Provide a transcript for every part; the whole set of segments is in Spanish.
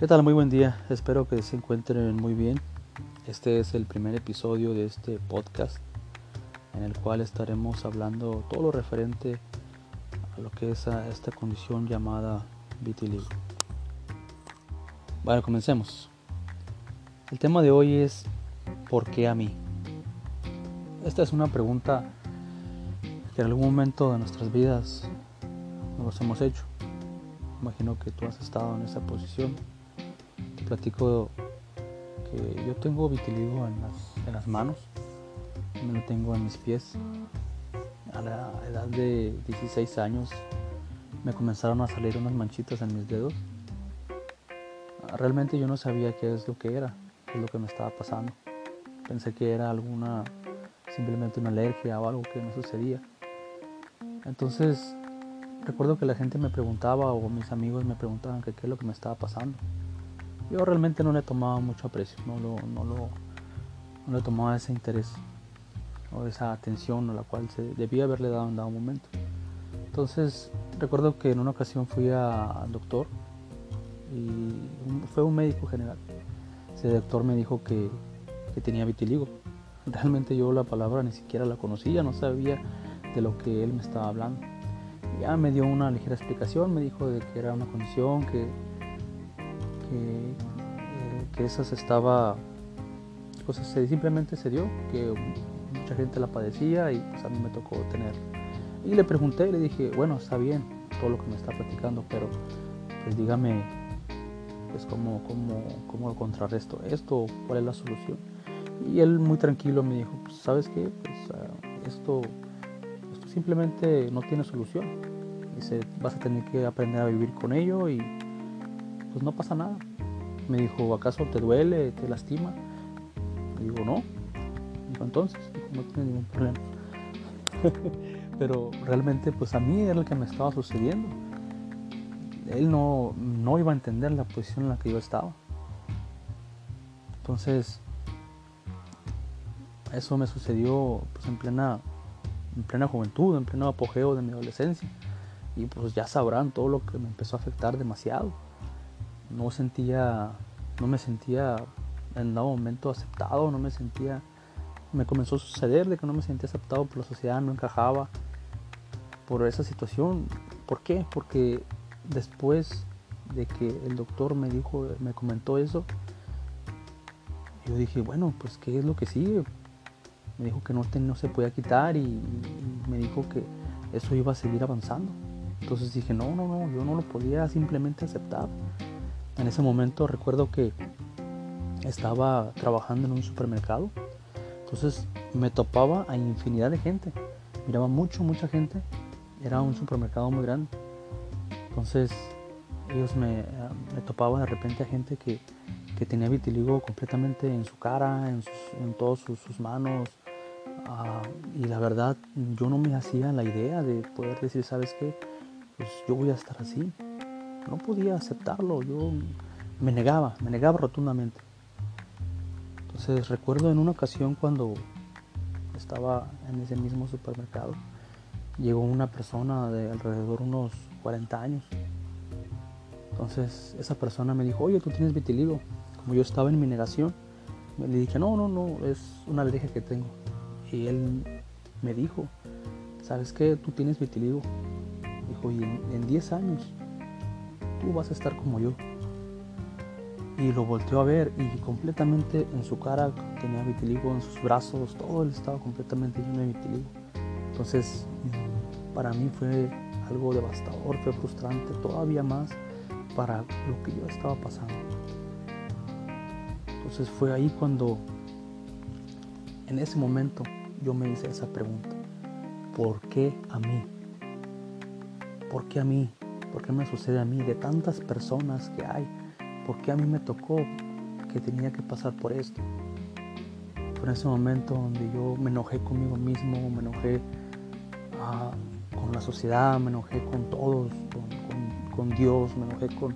¿Qué tal? Muy buen día. Espero que se encuentren muy bien. Este es el primer episodio de este podcast en el cual estaremos hablando todo lo referente a lo que es esta condición llamada vitiligo. Bueno, comencemos. El tema de hoy es ¿por qué a mí? Esta es una pregunta que en algún momento de nuestras vidas nos hemos hecho. Imagino que tú has estado en esa posición platico que yo tengo vitiligo en las, manos, me lo tengo en mis pies. A la edad de 16 años me comenzaron a salir unas manchitas en mis dedos. Realmente yo no sabía qué es lo que era, qué es lo que me estaba pasando. Pensé que era alguna, simplemente una alergia o algo que no sucedía. Entonces, recuerdo que la gente me preguntaba o mis amigos me preguntaban qué es lo que me estaba pasando. Yo realmente no le tomaba mucho aprecio, no, lo, no, lo, no le tomaba ese interés o esa atención a la cual se debía haberle dado en dado momento. Entonces recuerdo que en una ocasión fui al doctor y fue un médico general. Ese doctor me dijo que, que tenía vitiligo. Realmente yo la palabra ni siquiera la conocía, no sabía de lo que él me estaba hablando. Ya me dio una ligera explicación, me dijo de que era una condición que que esa se estaba, pues simplemente se dio, que mucha gente la padecía y pues a mí me tocó tener. Y le pregunté y le dije, bueno, está bien todo lo que me está platicando, pero pues dígame, pues cómo, cómo, cómo contrarresto esto, cuál es la solución. Y él muy tranquilo me dijo, pues, ¿sabes qué? Pues ah, esto, esto simplemente no tiene solución. Dice, vas a tener que aprender a vivir con ello y pues no pasa nada. Me dijo, ¿acaso te duele, te lastima? Le digo, no. Dijo, entonces, no tiene ningún problema. Pero realmente, pues a mí era lo que me estaba sucediendo. Él no, no iba a entender la posición en la que yo estaba. Entonces, eso me sucedió pues, en, plena, en plena juventud, en pleno apogeo de mi adolescencia. Y pues ya sabrán todo lo que me empezó a afectar demasiado no sentía, no me sentía en ningún momento aceptado, no me sentía, me comenzó a suceder de que no me sentía aceptado por la sociedad, no encajaba por esa situación. ¿Por qué? Porque después de que el doctor me dijo, me comentó eso, yo dije, bueno, pues ¿qué es lo que sigue? Me dijo que no, no se podía quitar y me dijo que eso iba a seguir avanzando. Entonces dije, no, no, no, yo no lo podía simplemente aceptar. En ese momento recuerdo que estaba trabajando en un supermercado, entonces me topaba a infinidad de gente, miraba mucho, mucha gente, era un supermercado muy grande, entonces ellos me, me topaban de repente a gente que, tenía vitiligo completamente en su cara, en, todas sus, manos, ah, y la verdad yo no me hacía la idea de poder decir, ¿sabes qué? Pues yo voy a estar así, no podía aceptarlo, yo me negaba, me negaba rotundamente. Entonces recuerdo en una ocasión cuando estaba en ese mismo supermercado, llegó una persona de alrededor unos 40 años. Entonces esa persona me dijo, oye, tú tienes vitiligo. Como yo estaba en mi negación, le dije, no, no, no, es una alergia que tengo. Y él me dijo, ¿sabes qué? Tú tienes vitiligo. Dijo, y en 10 años tú vas a estar como yo. Y lo volteó a ver y completamente en su cara tenía vitiligo, en sus brazos, todo él estaba completamente lleno de vitiligo. Entonces, para mí fue algo devastador, fue frustrante, todavía más para lo que yo estaba pasando. Entonces fue ahí cuando, en ese momento, yo me hice esa pregunta. ¿Por qué a mí? ¿Por qué a mí? ¿Por qué me sucede a mí? De tantas personas que hay, ¿por qué a mí me tocó que tenía que pasar por esto? Fue en ese momento donde yo me enojé conmigo mismo, me enojé ah, con la sociedad, me enojé con todos, con, Dios, me enojé con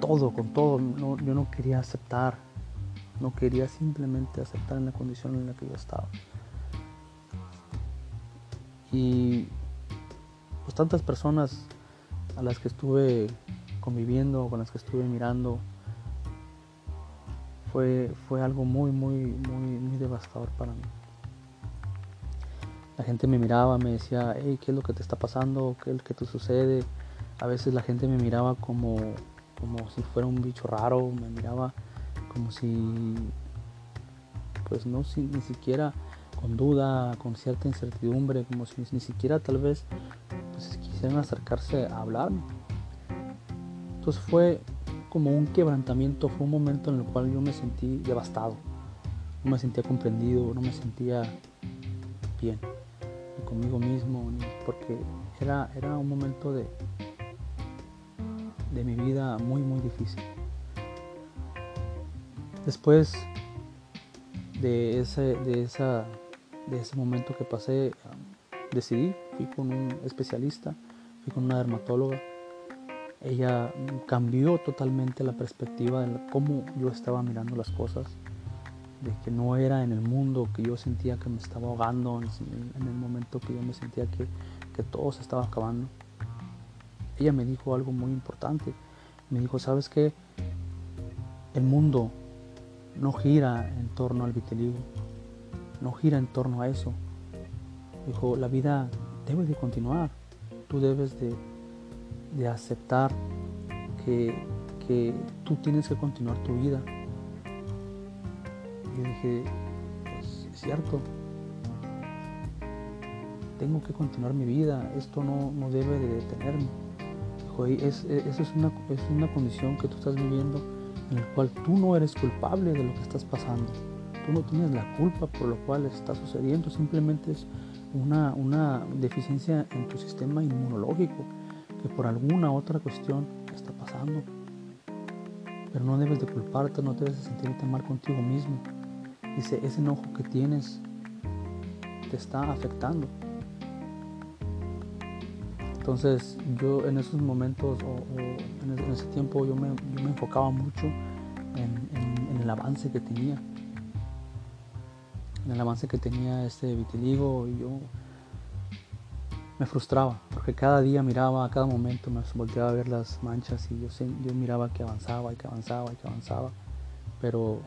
todo, con todo. yo no quería aceptar, no quería simplemente aceptar en la condición en la que yo estaba. Y pues tantas personas a las que estuve conviviendo, con las que estuve mirando fue, fue algo muy, muy, muy, muy devastador para mí. La gente me miraba, me decía, hey, ¿qué es lo que te está pasando? ¿Qué es lo que te sucede? A veces la gente me miraba como, como si fuera un bicho raro, me miraba como si, pues no, si, ni siquiera con duda, con cierta incertidumbre, como si ni siquiera tal vez pues, quisieran acercarse a hablarme. Entonces fue como un quebrantamiento, fue un momento en el cual yo me sentí devastado, no me sentía comprendido, no me sentía bien, ni conmigo mismo, porque era, era un momento de, de mi vida muy, muy difícil. Después de ese, de, esa, de ese momento que pasé, decidí, fui con un especialista, fui con una dermatóloga. Ella cambió totalmente la perspectiva de cómo yo estaba mirando las cosas, de que no era en el mundo que yo sentía que me estaba ahogando, en el momento que yo me sentía que, que todo se estaba acabando. Ella me dijo algo muy importante. Me dijo, ¿sabes qué? El mundo no gira en torno al vitiligo, no gira en torno a eso. Dijo, la vida debe de continuar, tú debes de, aceptar que, tú tienes que continuar tu vida. Yo dije, pues es cierto, tengo que continuar mi vida, esto no, debe de detenerme. Dijo, es, eso es una, es una condición que tú estás viviendo en el cual tú no eres culpable de lo que estás pasando. Tú no tienes la culpa por lo cual está sucediendo, simplemente es una, una deficiencia en tu sistema inmunológico que por alguna otra cuestión está pasando. Pero no debes de culparte, no debes de sentirte mal contigo mismo. Dice, ese enojo que tienes te está afectando. Entonces yo en esos momentos o, en, ese tiempo yo me, enfocaba mucho en, el avance que tenía. El avance que tenía este vitiligo y yo me frustraba porque cada día miraba, a cada momento me volteaba a ver las manchas y yo, yo miraba que avanzaba y que avanzaba y que avanzaba. Pero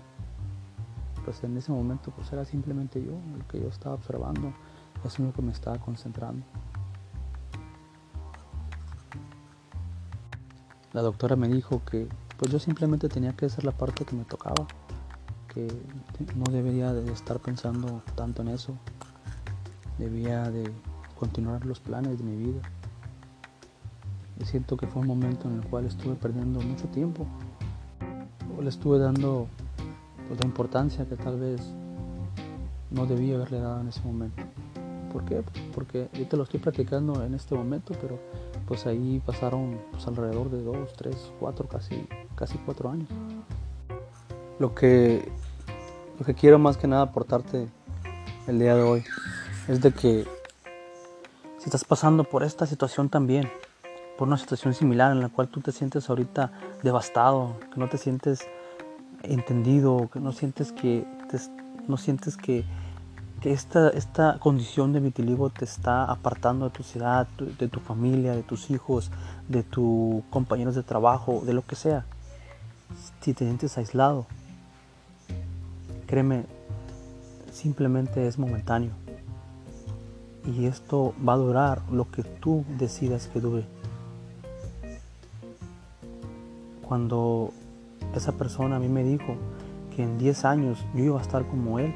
pues en ese momento pues era simplemente yo, lo que yo estaba observando, es lo que me estaba concentrando. la doctora me dijo que pues yo simplemente tenía que hacer la parte que me tocaba, que no debería de estar pensando tanto en eso, debía de continuar los planes de mi vida. Y siento que fue un momento en el cual estuve perdiendo mucho tiempo, o le estuve dando pues, la importancia que tal vez no debía haberle dado en ese momento. ¿Por qué? Porque yo te lo estoy platicando en este momento, pero pues ahí pasaron pues, alrededor de dos, tres, cuatro, casi, casi cuatro años. Lo que, lo que quiero más que nada aportarte el día de hoy es de que si estás pasando por esta situación también, por una situación similar en la cual tú te sientes ahorita devastado, que no te sientes entendido, que no sientes que no sientes que que esta, esta condición de vitiligo te está apartando de tu ciudad, de tu familia, de tus hijos, de tus compañeros de trabajo, de lo que sea. Si te sientes aislado, créeme, simplemente es momentáneo. Y esto va a durar lo que tú decidas que dure. Cuando esa persona a mí me dijo que en 10 años yo iba a estar como él,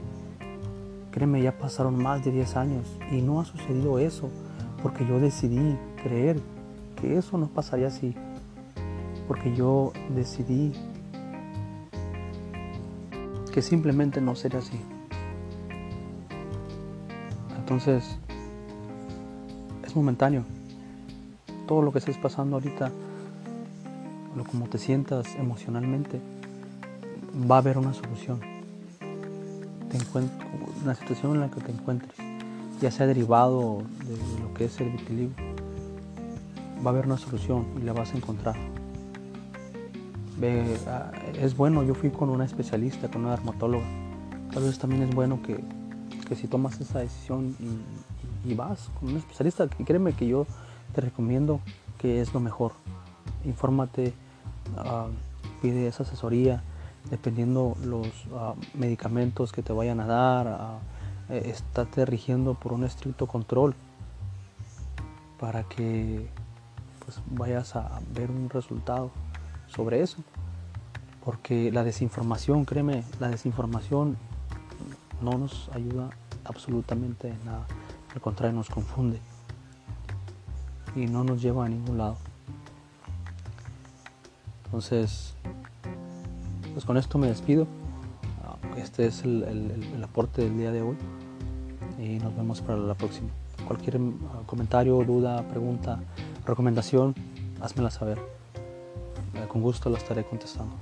Créeme, ya pasaron más de 10 años y no ha sucedido eso porque yo decidí creer que eso no pasaría así. Porque yo decidí que simplemente no sería así. Entonces, es momentáneo. Todo lo que estés pasando ahorita, lo como te sientas emocionalmente, va a haber una solución. Te la situación en la que te encuentres, ya sea derivado de lo que es el vitiligo, va a haber una solución y la vas a encontrar. Ah, es bueno, yo fui con una especialista, con una dermatóloga. Tal vez también es bueno que, si tomas esa decisión y, vas con un especialista, créeme que yo te recomiendo que es lo mejor. Infórmate, ah, pide esa asesoría, dependiendo los ah, medicamentos que te vayan a dar, uh, estate rigiendo por un estricto control para que pues, vayas a ver un resultado sobre eso. Porque la desinformación, créeme, la desinformación no nos ayuda absolutamente nada. Al contrario, nos confunde y no nos lleva a ningún lado. Entonces, pues con esto me despido. Ah, este es el, aporte del día de hoy y nos vemos para la próxima. Cualquier ah, comentario, duda, pregunta, recomendación, házmela saber. Con gusto la estaré contestando.